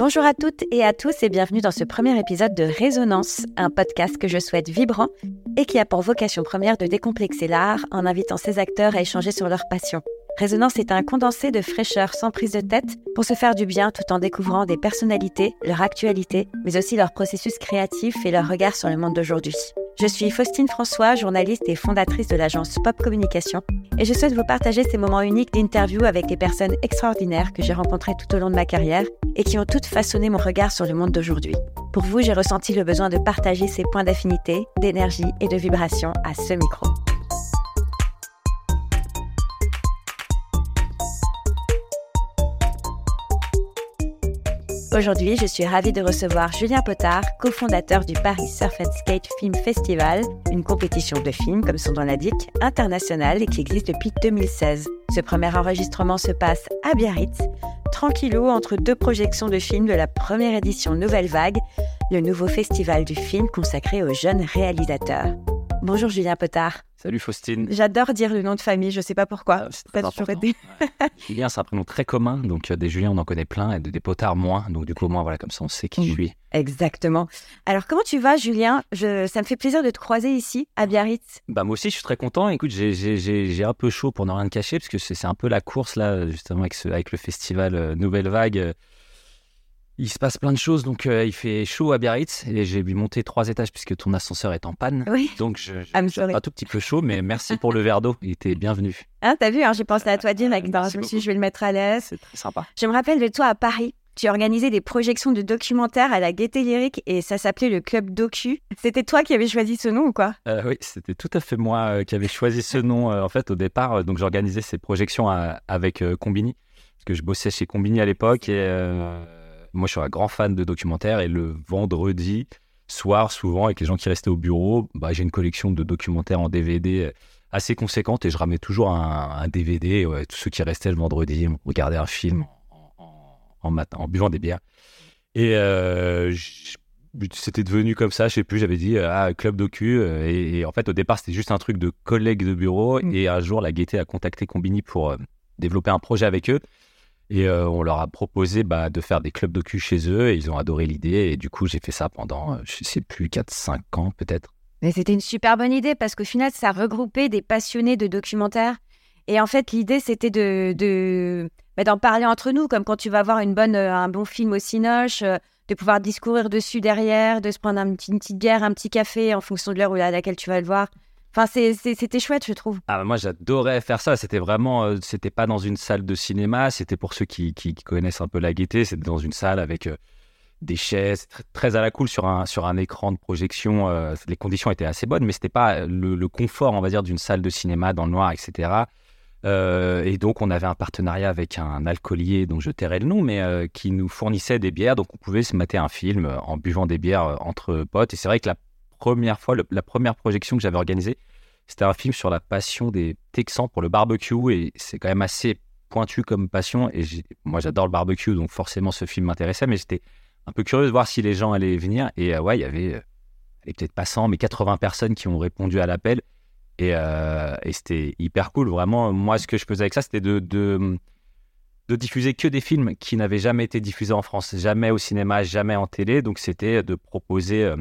Bonjour à toutes et à tous et bienvenue dans ce premier épisode de Résonance, un podcast que je souhaite vibrant et qui a pour vocation première de décomplexer l'art en invitant ses acteurs à échanger sur leur passion. Résonance est un condensé de fraîcheur sans prise de tête pour se faire du bien tout en découvrant des personnalités, leur actualité, mais aussi leur processus créatif et leur regard sur le monde d'aujourd'hui. Je suis Faustine François, journaliste et fondatrice de l'agence Pop Communication, et je souhaite vous partager ces moments uniques d'interview avec des personnes extraordinaires que j'ai rencontrées tout au long de ma carrière et qui ont toutes façonné mon regard sur le monde d'aujourd'hui. Pour vous, j'ai ressenti le besoin de partager ces points d'affinité, d'énergie et de vibration à ce micro. Aujourd'hui, je suis ravie de recevoir Julien Potard, cofondateur du Paris Surf and Skate Film Festival, une compétition de films, comme son nom l'indique, internationale et qui existe depuis 2016. Ce premier enregistrement se passe à Biarritz, tranquillou entre deux projections de films de la première édition Nouvelle Vague, le nouveau festival du film consacré aux jeunes réalisateurs. Bonjour Julien Potard. Salut Faustine. J'adore dire le nom de famille, je ne sais pas pourquoi. Ah, c'est pas toujours été. Julien, c'est un prénom très commun, donc euh, des Julien on en connaît plein et des Potards moins. Donc du coup, moi, voilà, comme ça, on sait qui je suis. Exactement. Alors, comment tu vas, Julien? Je... Ça me fait plaisir de te croiser ici, à Biarritz. Bah, moi aussi, je suis très content. Écoute, j'ai un peu chaud pour ne rien te cacher, parce que c'est un peu la course, là, justement, avec, ce, avec le festival euh, Nouvelle Vague il se passe plein de choses, donc euh, il fait chaud à Biarritz et j'ai dû monter trois étages puisque ton ascenseur est en panne. Oui. Donc je, je un tout petit peu chaud, mais merci pour le verre d'eau. Il était bienvenu. Ah, t'as vu, hein, j'ai pensé à toi direct. je me suis dit, je vais le mettre à l'aise. C'est très sympa. Je me rappelle de toi à Paris. Tu organisais des projections de documentaires à la Gaieté Lyrique et ça s'appelait le Club Docu. C'était toi qui avais choisi ce nom ou quoi? Euh, Oui, c'était tout à fait moi euh, qui avais choisi ce nom en fait au départ. donc j'organisais ces projections avec Combini parce que je bossais chez Combini à l'époque et moi, je suis un grand fan de documentaires et le vendredi soir, souvent, avec les gens qui restaient au bureau, bah, j'ai une collection de documentaires en DVD euh, assez conséquente et je ramenais toujours un, DVD. Ouais, tous ceux qui restaient le vendredi, regardaient un film en, en, buvant des bières. Et euh, c'était devenu comme ça, je sais plus, j'avais dit ah, club docu. Euh, et, en fait, au départ, c'était juste un truc de collègues de bureau. Mm. Et un jour, la Gaieté a contacté Combini pour développer un projet avec eux. Et euh, on leur a proposé bah, de faire des clubs docu chez eux et ils ont adoré l'idée. Et du coup, j'ai fait ça pendant, euh, je sais plus, 4-5 ans peut-être. Mais c'était une super bonne idée parce qu'au final, ça regroupait des passionnés de documentaires. Et en fait, l'idée, c'était de, de bah, d'en parler entre nous, comme quand tu vas voir une bonne, euh, un bon film au Cinoche, de pouvoir discourir dessus derrière, de se prendre un une petite bière, un petit café en fonction de l'heure à laquelle tu vas le voir. Enfin, c'était chouette, je trouve. Ah, moi, j'adorais faire ça. C'était vraiment, euh, c'était pas dans une salle de cinéma. C'était pour ceux qui, connaissent un peu la gaieté. C'était dans une salle avec euh, des chaises, très, à la cool sur un, sur un écran de projection. Euh, les conditions étaient assez bonnes, mais c'était pas le, confort, on va dire, d'une salle de cinéma dans le noir, etc. et donc, on avait un partenariat avec un alcoolier dont je tairai le nom, mais qui nous fournissait des bières. Donc, on pouvait se mater un film en buvant des bières entre potes. Et c'est vrai que la première fois, la première projection que j'avais organisée, c'était un film sur la passion des Texans pour le barbecue et c'est quand même assez pointu comme passion. Et moi, j'adore le barbecue, donc forcément, ce film m'intéressait, mais j'étais un peu curieux de voir si les gens allaient venir. Et euh, ouais, il y avait, euh, peut-être pas 100, mais 80 personnes qui ont répondu à l'appel. Et, euh, et c'était hyper cool. Vraiment, moi, ce que je faisais avec ça, c'était de, diffuser que des films qui n'avaient jamais été diffusés en France, jamais au cinéma, jamais en télé. Donc, c'était de proposer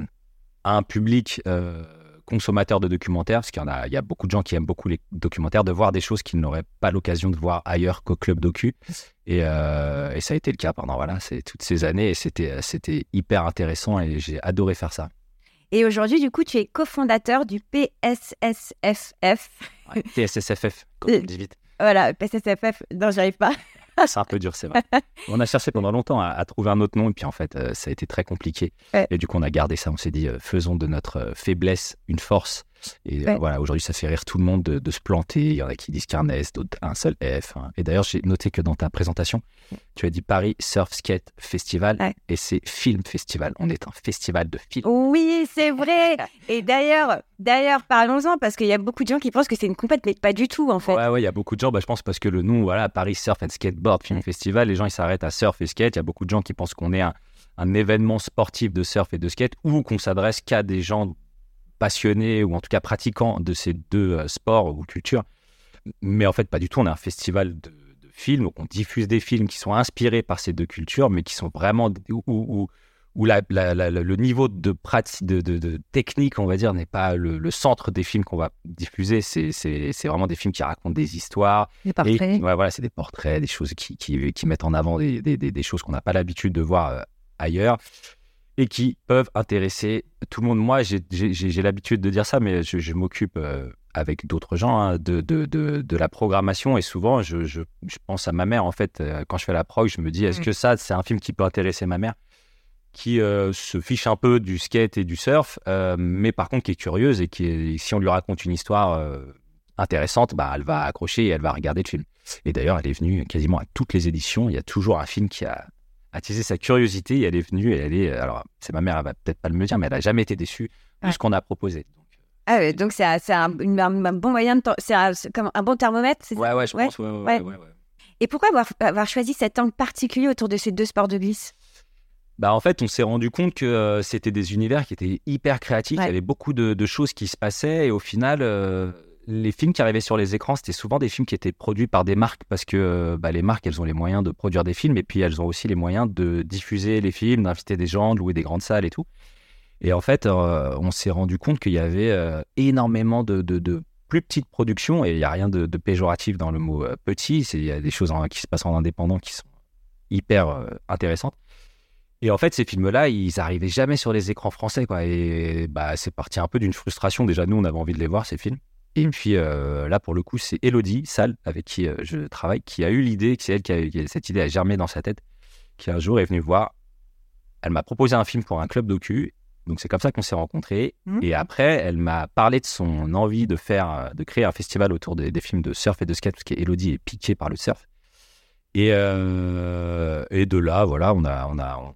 à un public euh, consommateur de documentaires, parce qu'il y, en a, il y a beaucoup de gens qui aiment beaucoup les documentaires, de voir des choses qu'ils n'auraient pas l'occasion de voir ailleurs qu'au club docu. Et, euh, et, ça a été le cas pendant voilà, c'est, toutes ces années, et c'était, c'était hyper intéressant, et j'ai adoré faire ça. Et aujourd'hui, du coup, tu es cofondateur du PSSFF. PSSFF, on dit vite. Voilà, PSSFF, non, j'arrive pas. C'est un peu dur, c'est vrai. On a cherché pendant longtemps à, trouver un autre nom, et puis en fait, euh, ça a été très compliqué. Et du coup, on a gardé ça. On s'est dit, euh, faisons de notre euh, faiblesse une force. Et voilà, aujourd'hui, ça fait rire tout le monde de, se planter. Il y en a qui disent qu'un S, d'autres un seul F. Hein. Et d'ailleurs, j'ai noté que dans ta présentation, tu as dit Paris Surf Skate Festival et c'est Film Festival. On est un festival de films. Oui, c'est vrai. et d'ailleurs, d'ailleurs, parlons-en parce qu'il y a beaucoup de gens qui pensent que c'est une compète, mais pas du tout en fait. Ouais, ouais, il y a beaucoup de gens. Bah, je pense parce que le nom, voilà, Paris Surf and Skateboard Film Festival, les gens ils s'arrêtent à surf et skate. Il y a beaucoup de gens qui pensent qu'on est un, un événement sportif de surf et de skate ou qu'on s'adresse qu'à des gens passionnés ou en tout cas pratiquants de ces deux euh, sports ou cultures. Mais en fait, pas du tout. On est un festival de, films, on diffuse des films qui sont inspirés par ces deux cultures, mais qui sont vraiment où, où, le niveau de, pratique, de, technique, on va dire, n'est pas le, centre des films qu'on va diffuser. C'est vraiment des films qui racontent des histoires. Des portraits. voilà, c'est des portraits, des choses qui, qui, mettent en avant des, des choses qu'on n'a pas l'habitude de voir euh, ailleurs et qui peuvent intéresser tout le monde. Moi, j'ai l'habitude de dire ça, mais je, m'occupe euh, avec d'autres gens hein, de, de, de, la programmation et souvent, je, je, pense à ma mère. En fait, euh, quand je fais la prog, je me dis, est-ce mmh. que ça, c'est un film qui peut intéresser ma mère? Qui euh, se fiche un peu du skate et du surf, mais par contre qui est curieuse et qui, si on lui raconte une histoire intéressante, bah, elle va accrocher et elle va regarder le film. Et d'ailleurs, elle est venue quasiment à toutes les éditions. Il y a toujours un film qui a attisé sa curiosité et elle est venue et elle est. Alors, c'est ma mère, elle va peut-être pas le me dire, mais elle a jamais été déçue de ce qu'on a proposé. Donc, euh, ah donc c'est un, un, bon moyen de. C'est comme un bon thermomètre, c'est ouais, ouais, je pense. Ouais, ouais, ouais. Et pourquoi avoir, avoir, choisi cet angle particulier autour de ces deux sports de glisse? Bah en fait, on s'est rendu compte que euh, c'était des univers qui étaient hyper créatifs. Il y avait beaucoup de, de, choses qui se passaient et au final, euh, les films qui arrivaient sur les écrans, c'était souvent des films qui étaient produits par des marques parce que euh, bah, les marques, elles ont les moyens de produire des films et puis elles ont aussi les moyens de diffuser les films, d'inviter des gens, de louer des grandes salles et tout. Et en fait, euh, on s'est rendu compte qu'il y avait euh, énormément de, plus petites productions et il n'y a rien de, péjoratif dans le mot petit. Il y a des choses qui se passent en indépendant qui sont hyper intéressantes. Et en fait, ces films-là, ils arrivaient jamais sur les écrans français. Et bah, c'est parti un peu d'une frustration. Déjà, nous, on avait envie de les voir, ces films. Et puis euh, là, pour le coup, c'est Elodie Salle, avec qui euh, je travaille, qui a eu l'idée, c'est elle qui a, cette idée a germé dans sa tête, qui un jour est venue voir. Elle m'a proposé un film pour un club docu. Donc c'est comme ça qu'on s'est rencontrés. Mmh. Et après, elle m'a parlé de son envie de faire, euh, de créer un festival autour des, films de surf et de skate, parce qu'Elodie est piquée par le surf. Et, et de là, voilà, on a, on a,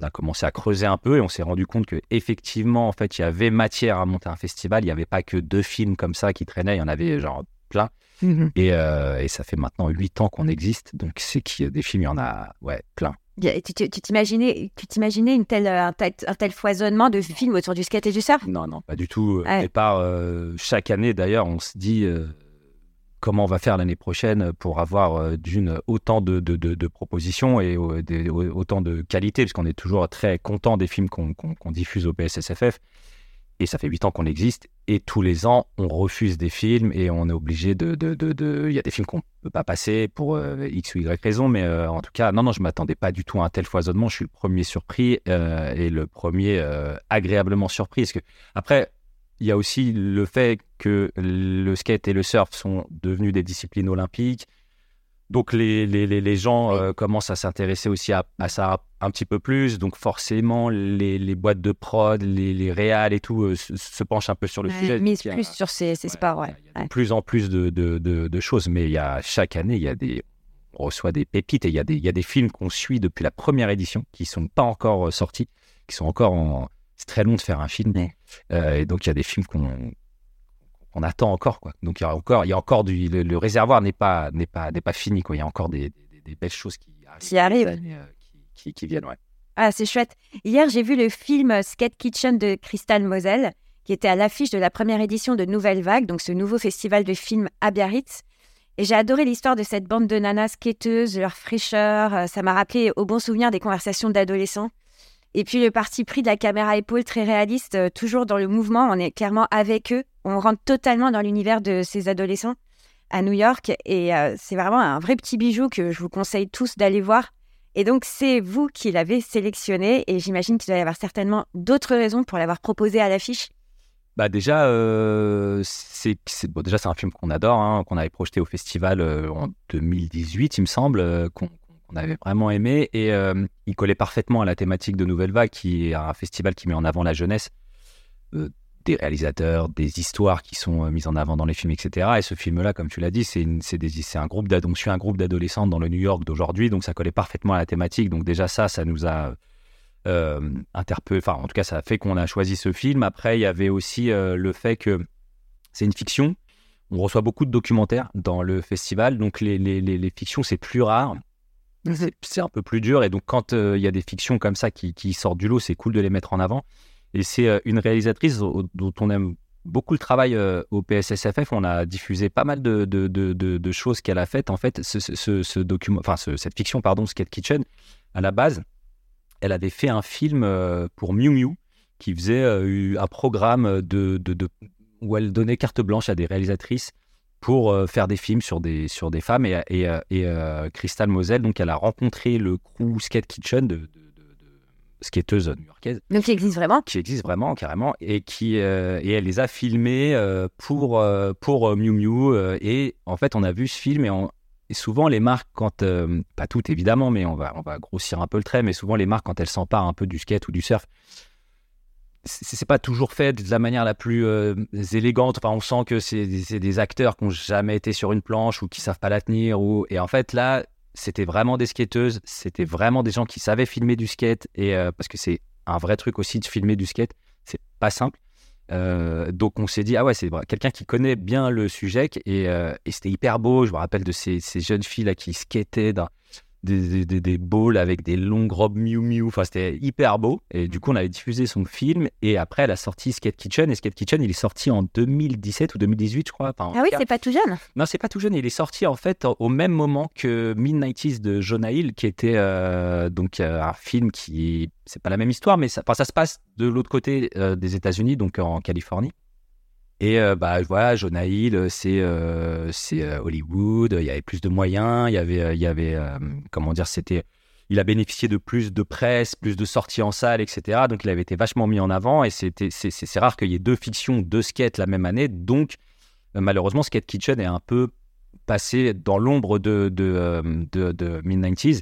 on a commencé à creuser un peu et on s'est rendu compte que effectivement en fait il y avait matière à monter un festival. Il n'y avait pas que deux films comme ça qui traînaient. Il y en avait genre plein. Mhm. et, euh, et, ça fait maintenant huit ans qu'on existe. Donc c'est qu'il y a des films il y en a ouais plein. Tu t'imaginais tu t'imaginais une telle un, tel, un tel foisonnement de films autour du skate et du surf? Non non pas du tout. Ouais. et par euh, chaque année d'ailleurs on se dit euh, comment on va faire l'année prochaine pour avoir euh, d'une autant de, propositions et autant de qualité, puisqu'on est toujours très content des films qu'on diffuse au PSSFF. Et ça fait huit ans qu'on existe. Et tous les ans, on refuse des films et on est obligé de. Il y a des films qu'on ne peut pas passer pour euh, X ou Y raison. Mais euh, en tout cas, non, non, je ne m'attendais pas du tout à un tel foisonnement. Je suis le premier surpris et le premier agréablement surpris. Parce que, après, il y a aussi le fait que le skate et le surf sont devenus des disciplines olympiques. Donc les, les, les gens euh, commencent à s'intéresser aussi à, ça un petit peu plus. Donc forcément, les, les boîtes de prod, les, les réals et tout euh, se, penchent un peu sur le sujet. Mise plus sur ces, ces sports, ouais. Il y a de plus en plus de, de, de, choses. Mais il y a, chaque année, il y a des, on reçoit des pépites et il y a des, il y a des films qu'on suit depuis la première édition qui ne sont pas encore euh, sortis, qui sont encore en, c'est très long de faire un film. Euh, et donc, il y a des films qu'on attend encore. Quoi. Donc, il y a encore, il y a encore du. Le, réservoir n'est pas, n'est pas, n'est pas fini. Quoi. Il y a encore des, des, belles choses qui arrivent. Euh, qui, qui, viennent, ouais. Ah, c'est chouette. Hier, j'ai vu le film Skate Kitchen de Crystal Moselle, qui était à l'affiche de la première édition de Nouvelle Vague, donc ce nouveau festival de films à Biarritz. Et j'ai adoré l'histoire de cette bande de nanas skateuses, leur fraîcheur. Euh, ça m'a rappelé au bon souvenir des conversations d'adolescents. Et puis le parti pris de la caméra épaule très réaliste, euh, toujours dans le mouvement, on est clairement avec eux. On rentre totalement dans l'univers de ces adolescents à New York. Et euh, c'est vraiment un vrai petit bijou que je vous conseille tous d'aller voir. Et donc, c'est vous qui l'avez sélectionné. Et j'imagine qu'il doit y avoir certainement d'autres raisons pour l'avoir proposé à l'affiche. Bah déjà, euh, c'est déjà c'est un film qu'on adore, hein, qu'on avait projeté au festival en 2018, il me semble, on avait vraiment aimé et euh, il collait parfaitement à la thématique de Nouvelle Vague, qui est un festival qui met en avant la jeunesse, euh, des réalisateurs, des histoires qui sont euh, mises en avant dans les films, etc. Et ce film-là, comme tu l'as dit, c'est un groupe d'adolescents, un groupe d'adolescentes dans le New York d'aujourd'hui, donc ça collait parfaitement à la thématique. Donc déjà ça, ça nous a interpellé, enfin en tout cas ça a fait qu'on a choisi ce film. Après, il y avait aussi le fait que c'est une fiction. On reçoit beaucoup de documentaires dans le festival, donc les fictions, c'est plus rare c'est un peu plus dur. Et donc, quand euh, il y a des fictions comme ça qui, sortent du lot, c'est cool de les mettre en avant. Et c'est euh, une réalisatrice dont on aime beaucoup le travail au PSSFF. On a diffusé pas mal de, choses qu'elle a faites. En fait, ce, document, enfin, cette fiction, pardon, Skate Kitchen, à la base, elle avait fait un film pour Miu Miu qui faisait un programme où elle donnait carte blanche à des réalisatrices pour euh, faire des films sur des, sur des femmes. Et, et, euh, et euh, Crystal Moselle, donc, elle a rencontré le crew Skate Kitchen de, de, skateuse new-yorkaise. Donc, qui existe vraiment Qui existe vraiment, carrément. Et, qui, et elle les a filmés pour, pour Miu Miu. et en fait, on a vu ce film et, et souvent, les marques, quand, pas toutes évidemment, mais on va, on va grossir un peu le trait, mais souvent, les marques, quand elles s'emparent un peu du skate ou du surf, c'est pas toujours fait de la manière la plus euh, élégante. Enfin, on sent que c'est des, acteurs qui n'ont jamais été sur une planche ou qui savent pas la tenir. Ou... Et en fait, là, c'était vraiment des skateuses. C'était vraiment des gens qui savaient filmer du skate. Et euh, parce que c'est un vrai truc aussi de filmer du skate. C'est pas simple. Euh, donc on s'est dit ah ouais c'est quelqu'un qui connaît bien le sujet et, c'était hyper beau je me rappelle de ces, ces jeunes filles là qui skataient dans, des, des, des, balls avec des longues robes Miu Miu. Enfin, c'était hyper beau. Et du coup, on avait diffusé son film. Et après, elle a sorti Skate Kitchen. Et Skate Kitchen, il est sorti en 2017 ou 2018, je crois. ah oui, c'est pas tout jeune. Non, c'est pas tout jeune. Il est sorti en fait au même moment que Mid-90s de Jonah Hill, qui était euh, donc euh, un film qui. C'est pas la même histoire, mais ça, ça se passe de l'autre côté euh, des États-Unis, donc en Californie. Et euh, bah voilà, Jonah Hill, euh, c'est euh, Hollywood. Il y avait plus de moyens. Il y avait comment dire, c'était il a bénéficié de plus de presse, plus de sorties en salle, etc. Donc il avait été vachement mis en avant. Et c'était c'est rare qu'il y ait deux fictions, deux skates la même année. Donc malheureusement, Skate Kitchen est un peu passé dans l'ombre de, de, de, de mid-90s.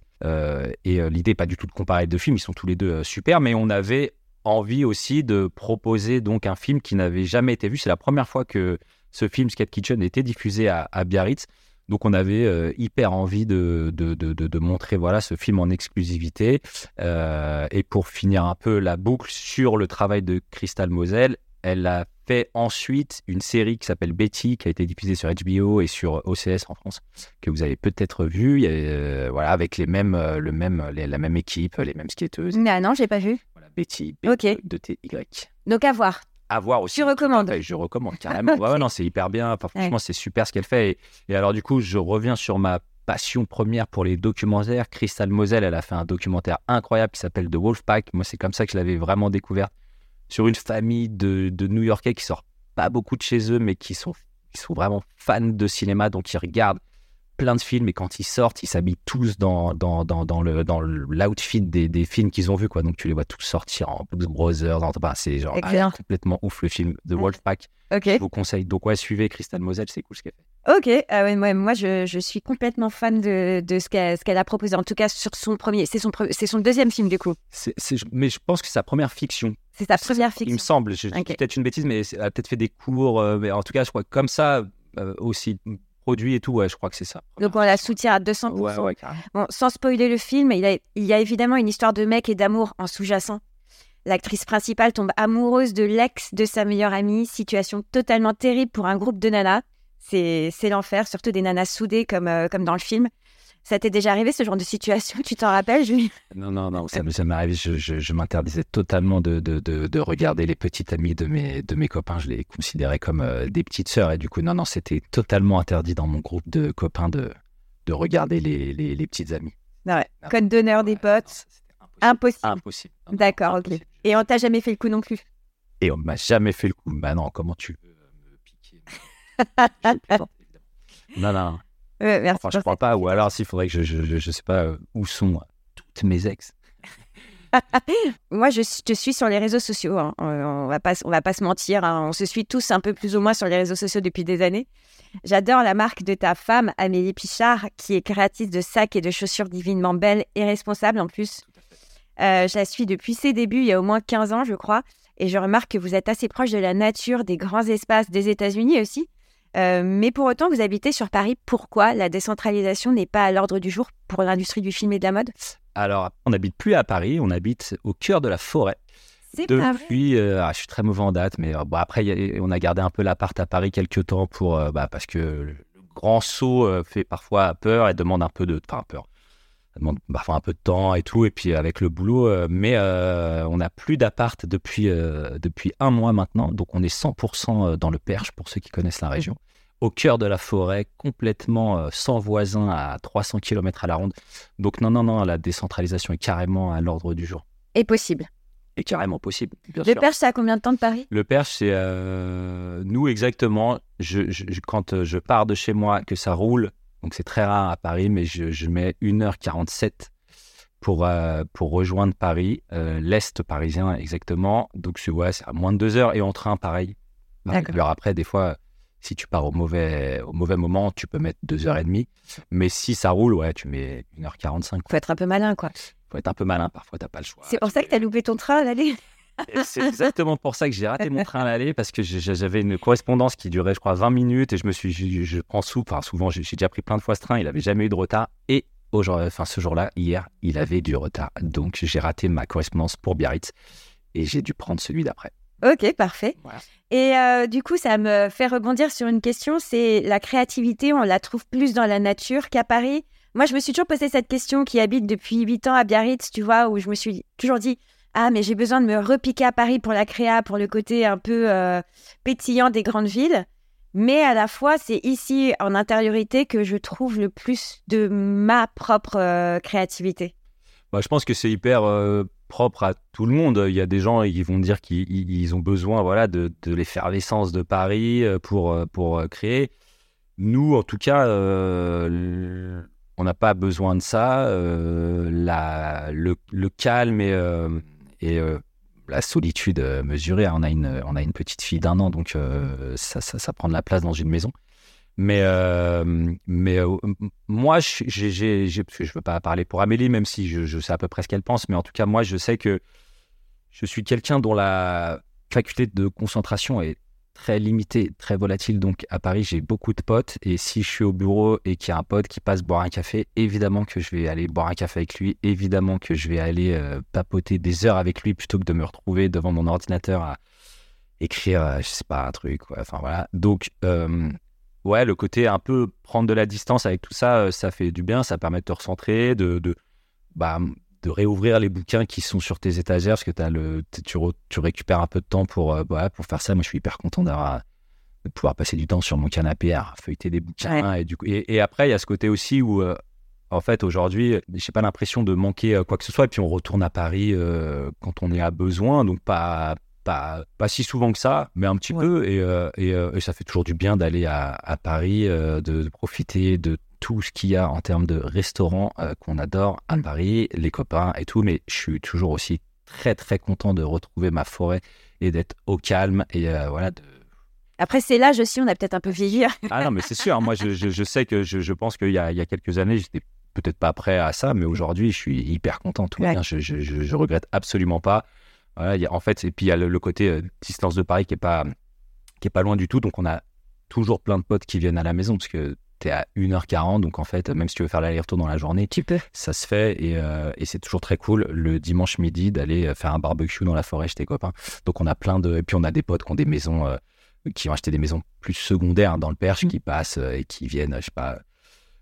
et l'idée, pas du tout de comparer les deux films, ils sont tous les deux super, mais on avait envie aussi de proposer donc un film qui n'avait jamais été vu. C'est la première fois que ce film Skate Kitchen était diffusé à, Biarritz. Donc on avait euh, hyper envie de, de, de, de, montrer voilà, ce film en exclusivité. Euh, et pour finir un peu la boucle sur le travail de Crystal Moselle, elle a fait ensuite une série qui s'appelle Betty, qui a été diffusée sur HBO et sur OCS en France, que vous avez peut-être vu, euh, voilà, avec les mêmes, le même, la même équipe, les mêmes skateuses. Non, non, j'ai pas vu. Betty, B de T Y. Donc à voir. À voir aussi. Tu recommandes Je recommande carrément. ouais, non, c'est hyper bien. franchement, c'est super ce qu'elle fait. Et, alors, du coup, je reviens sur ma passion première pour les documentaires. Crystal Moselle, elle a fait un documentaire incroyable qui s'appelle The Wolfpack. Moi, c'est comme ça que je l'avais vraiment découverte. Sur une famille de, de New-Yorkais qui sort pas beaucoup de chez eux, mais qui sont, qui sont vraiment fans de cinéma, donc ils regardent plein de films et quand ils sortent, ils s'habillent tous dans, dans, dans, dans le dans l'outfit des, des, films qu'ils ont vus quoi. Donc tu les vois tous sortir en Blues Brothers, c'est genre ah, complètement ouf le film The Wolfpack. Ok. Je vous conseille. Donc ouais, suivez Crystal Moselle, c'est cool ce qu'elle fait. Ok, ah ouais, moi je, je, suis complètement fan de, de ce qu'elle a proposé. En tout cas sur son premier, c'est son c'est son deuxième film du coup. mais je pense que c'est sa première fiction. C'est sa première fiction. Il me semble. J'ai peut-être une bêtise, mais elle a peut-être fait des cours. Euh, mais en tout cas, je crois que comme ça euh, aussi produit et tout, ouais, je crois que c'est ça. Donc on la soutient à 200%. bon, sans spoiler le film, il, a, il y a évidemment une histoire de mec et d'amour en sous-jacent. L'actrice principale tombe amoureuse de l'ex de sa meilleure amie, situation totalement terrible pour un groupe de nanas. C'est l'enfer, surtout des nanas soudées comme, euh, comme dans le film. Ça t'est déjà arrivé ce genre de situation? Tu t'en rappelles, Julie? Non, non, non, ça, m'est arrivé. Je, je, m'interdisais totalement de, de, de, regarder les petites amies de mes, de mes copains. Je les considérais comme euh, des petites sœurs. Et du coup, non, non, c'était totalement interdit dans mon groupe de copains de, de regarder les, les, les petites amies. ouais. Code d'honneur des potes? impossible. Impossible. D'accord, ok. Et on t'a jamais fait le coup non plus? Et on m'a jamais fait le coup. Bah non, comment tu veux me piquer? Non, non merci enfin, je crois pas. Ou alors, s'il faudrait que je, je, je, sais pas euh, où sont toutes mes ex. Moi, je te suis sur les réseaux sociaux. Hein. On, va pas, on va pas se mentir. Hein. On se suit tous un peu plus ou moins sur les réseaux sociaux depuis des années. J'adore la marque de ta femme, Amélie Pichard, qui est créatrice de sacs et de chaussures divinement belles et responsables en plus. Euh, je la suis depuis ses débuts, il y a au moins 15 ans, je crois. Et je remarque que vous êtes assez proche de la nature, des grands espaces des États-Unis aussi. Euh, mais pour autant, vous habitez sur Paris. Pourquoi la décentralisation n'est pas à l'ordre du jour pour l'industrie du film et de la mode? Alors, on n'habite plus à Paris, on habite au cœur de la forêt. C'est Depuis, euh, ah, je suis très mauvais en date, mais euh, bon, après, on a gardé un peu l'appart à Paris quelques temps pour, bah, parce que le grand saut fait parfois peur et demande un peu de, enfin peur, ça demande parfois un peu de temps et tout, et puis avec le boulot, euh, mais euh, on n'a plus d'appart depuis, euh, depuis un mois maintenant, donc on est 100% dans le Perche, pour ceux qui connaissent la région, au cœur de la forêt, complètement sans voisins à 300 km à la ronde. Donc non, non, non, la décentralisation est carrément à l'ordre du jour. Et possible. Et carrément possible. Le Perche, c'est à combien de temps de Paris? Le Perche, c'est nous exactement. Je, quand je pars de chez moi, que ça roule, donc c'est très rare à Paris, mais je, mets 1h47 pour, euh, pour rejoindre Paris, euh, l'Est parisien exactement. Donc c'est ouais, à moins de 2 heures et en train, pareil. Alors après, des fois, si tu pars au mauvais, au mauvais moment, tu peux mettre 2h30. Mais si ça roule, ouais, tu mets 1h45. Faut être un peu malin, quoi. Faut être un peu malin, parfois, t'as pas le choix. C'est pour ça que tu as loupé ton train à l'aller c'est exactement pour ça que j'ai raté mon train à l'aller parce que j'avais une correspondance qui durait, je crois, 20 minutes et je me suis, je, prends sous, enfin souvent, j'ai déjà pris plein de fois ce train, il avait jamais eu de retard et enfin ce jour-là, hier, il avait du retard. Donc j'ai raté ma correspondance pour Biarritz et j'ai dû prendre celui d'après. Ok, parfait. Et euh, du coup, ça me fait rebondir sur une question, c'est la créativité, on la trouve plus dans la nature qu'à Paris. Moi, je me suis toujours posé cette question qui habite depuis 8 ans à Biarritz, tu vois, où je me suis toujours dit, ah mais j'ai besoin de me repiquer à Paris pour la créa, pour le côté un peu euh, pétillant des grandes villes. Mais à la fois, c'est ici, en intériorité, que je trouve le plus de ma propre euh, créativité. Bah, je pense que c'est hyper euh, propre à tout le monde. Il y a des gens qui vont dire qu'ils ont besoin voilà, de, l'effervescence de Paris pour, pour créer. Nous, en tout cas, on n'a pas besoin de ça. La, le, le, calme et et euh, la solitude euh, mesurée. On a une, on a une petite fille d'un an, donc euh, ça, ça, prend de la place dans une maison. Mais, mais moi, je ne veux pas parler pour Amélie, même si je, je, sais à peu près ce qu'elle pense, mais en tout cas, moi, je sais que je suis quelqu'un dont la faculté de concentration est très limité, très volatile. Donc à Paris, j'ai beaucoup de potes. Et si je suis au bureau et qu'il y a un pote qui passe boire un café, évidemment que je vais aller boire un café avec lui. Évidemment que je vais aller euh, papoter des heures avec lui plutôt que de me retrouver devant mon ordinateur à écrire, euh, je sais pas, un truc. Enfin voilà. Donc, euh, ouais, le côté un peu prendre de la distance avec tout ça, ça fait du bien. Ça permet de te recentrer, de, de bah, de réouvrir les bouquins qui sont sur tes étagères parce que as le, tu, tu, récupères un peu de temps pour, euh, bah, pour faire ça. Moi, je suis hyper content d'avoir de pouvoir passer du temps sur mon canapé à feuilleter des bouquins. Et, du coup, et, après, il y a ce côté aussi où, euh, en fait, aujourd'hui, j'ai pas l'impression de manquer euh, quoi que ce soit. Et puis, on retourne à Paris quand on est à besoin. Donc, pas, pas, pas si souvent que ça, mais un petit peu. Et, et, ça fait toujours du bien d'aller à, à, Paris, de, de, profiter de tout ce qu'il y a en termes de restaurants euh, qu'on adore à Paris, les copains et tout, mais je suis toujours aussi très très content de retrouver ma forêt et d'être au calme et euh, voilà. De... Après, c'est l'âge aussi, on a peut-être un peu vieilli. ah non, mais c'est sûr, moi je, je, sais que je, je pense qu'il y, y, a quelques années, j'étais peut-être pas prêt à ça, mais aujourd'hui, je suis hyper content, tout bien, je, je, regrette absolument pas. Voilà, y a, en fait, et puis il y a le, côté euh, distance de Paris qui est pas qui est pas loin du tout, donc on a toujours plein de potes qui viennent à la maison parce que à 1h40, donc en fait, même si tu veux faire l'aller-retour dans la journée, tu peux. Ça se fait euh, et, c'est toujours très cool le dimanche midi d'aller euh, faire un barbecue dans la forêt chez tes copains. Donc on a plein de. Et puis on a des potes qui ont des maisons, euh, qui ont acheté des maisons plus secondaires dans le Perche, mm. qui passent et qui viennent, je sais pas,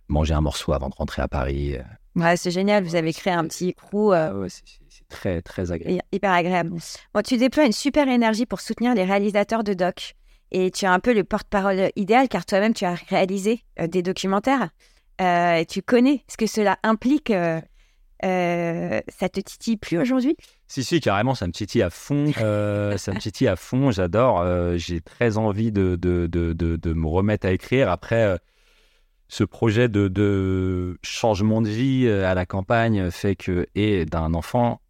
manger un morceau avant de rentrer à Paris. Ouais, c'est génial, vous avez créé un petit crew. Ah c'est très, très agréable. Hyper agréable. Bon, tu déploies une super énergie pour soutenir les réalisateurs de doc et tu es un peu le porte-parole idéal car toi-même tu as réalisé euh, des documentaires euh, tu connais ce que cela implique. Euh, ça te titille plus aujourd'hui? Si, si, carrément, ça me titille à fond. ça me titille à fond, j'adore. J'ai très envie de, me remettre à écrire. Après, ce projet de, changement de vie à la campagne fait que, et d'un enfant,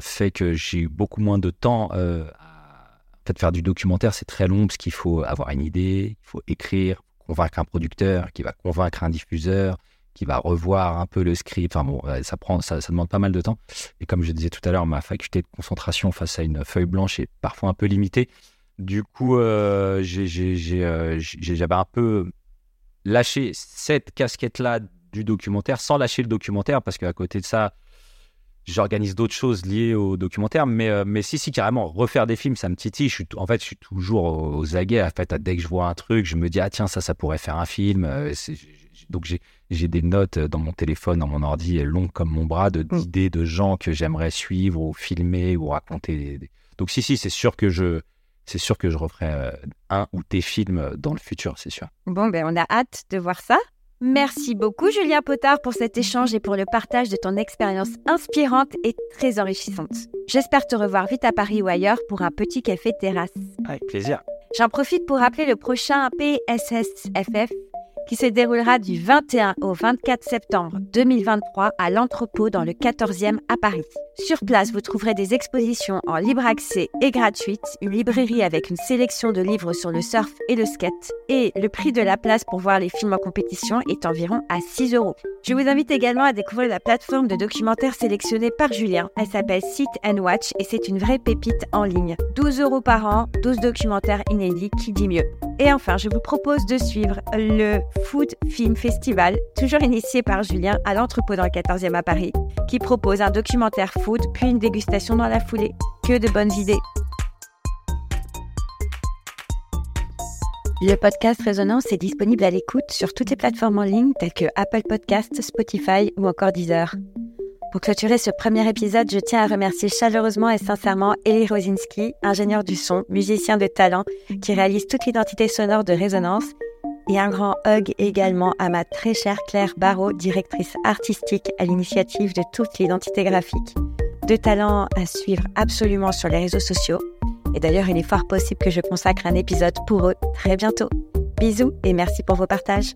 fait que j'ai beaucoup moins de temps fait, faire du documentaire, c'est très long parce qu'il faut avoir une idée, il faut écrire, convaincre un producteur, qui va convaincre un diffuseur, qui va revoir un peu le script. Enfin bon, ça prend, ça, demande pas mal de temps. Et comme je disais tout à l'heure, ma faculté de concentration face à une feuille blanche est parfois un peu limitée. Du coup, euh, euh, j'avais un peu lâché cette casquette-là du documentaire sans lâcher le documentaire parce qu'à côté de ça, j'organise d'autres choses liées au documentaire, mais, euh, mais si, si, carrément, refaire des films, ça me titille. Je suis, en fait, je suis toujours aux aguets. En fait, dès que je vois un truc, je me dis, ah tiens, ça, ça pourrait faire un film. Euh, donc j'ai des notes dans mon téléphone, dans mon ordi, longues comme mon bras, Mm. d'idées de, gens que j'aimerais suivre ou filmer ou raconter. Donc si, si, c'est sûr que je, c'est sûr que je referai euh, un ou tes films dans le futur, c'est sûr. Bon, ben on a hâte de voir ça. Merci beaucoup Julien Potard pour cet échange et pour le partage de ton expérience inspirante et très enrichissante. J'espère te revoir vite à Paris ou ailleurs pour un petit café terrasse. Avec plaisir. J'en profite pour rappeler le prochain PSSFF qui se déroulera du 21 au 24 septembre 2023 à l'entrepôt dans le 14e à Paris. Sur place, vous trouverez des expositions en libre accès et gratuites, une librairie avec une sélection de livres sur le surf et le skate, et le prix de la place pour voir les films en compétition est environ à 6 euros. Je vous invite également à découvrir la plateforme de documentaires sélectionnée par Julien. Elle s'appelle Sit and Watch et c'est une vraie pépite en ligne. 12 euros par an, 12 documentaires inédits, qui dit mieux. Et enfin, je vous propose de suivre le Food Film Festival, toujours initié par Julien à l'entrepôt dans le 14e à Paris, qui propose un documentaire food puis une dégustation dans la foulée. Que de bonnes idées Le podcast Résonance est disponible à l'écoute sur toutes les plateformes en ligne telles que Apple Podcasts, Spotify ou encore Deezer. Pour clôturer ce premier épisode, je tiens à remercier chaleureusement et sincèrement Eli Rosinski, ingénieur du son, musicien de talent, qui réalise toute l'identité sonore de Résonance, et un grand hug également à ma très chère Claire Barrault, directrice artistique à l'initiative de toute l'identité graphique. Deux talents à suivre absolument sur les réseaux sociaux. Et d'ailleurs, il est fort possible que je consacre un épisode pour eux très bientôt. Bisous et merci pour vos partages.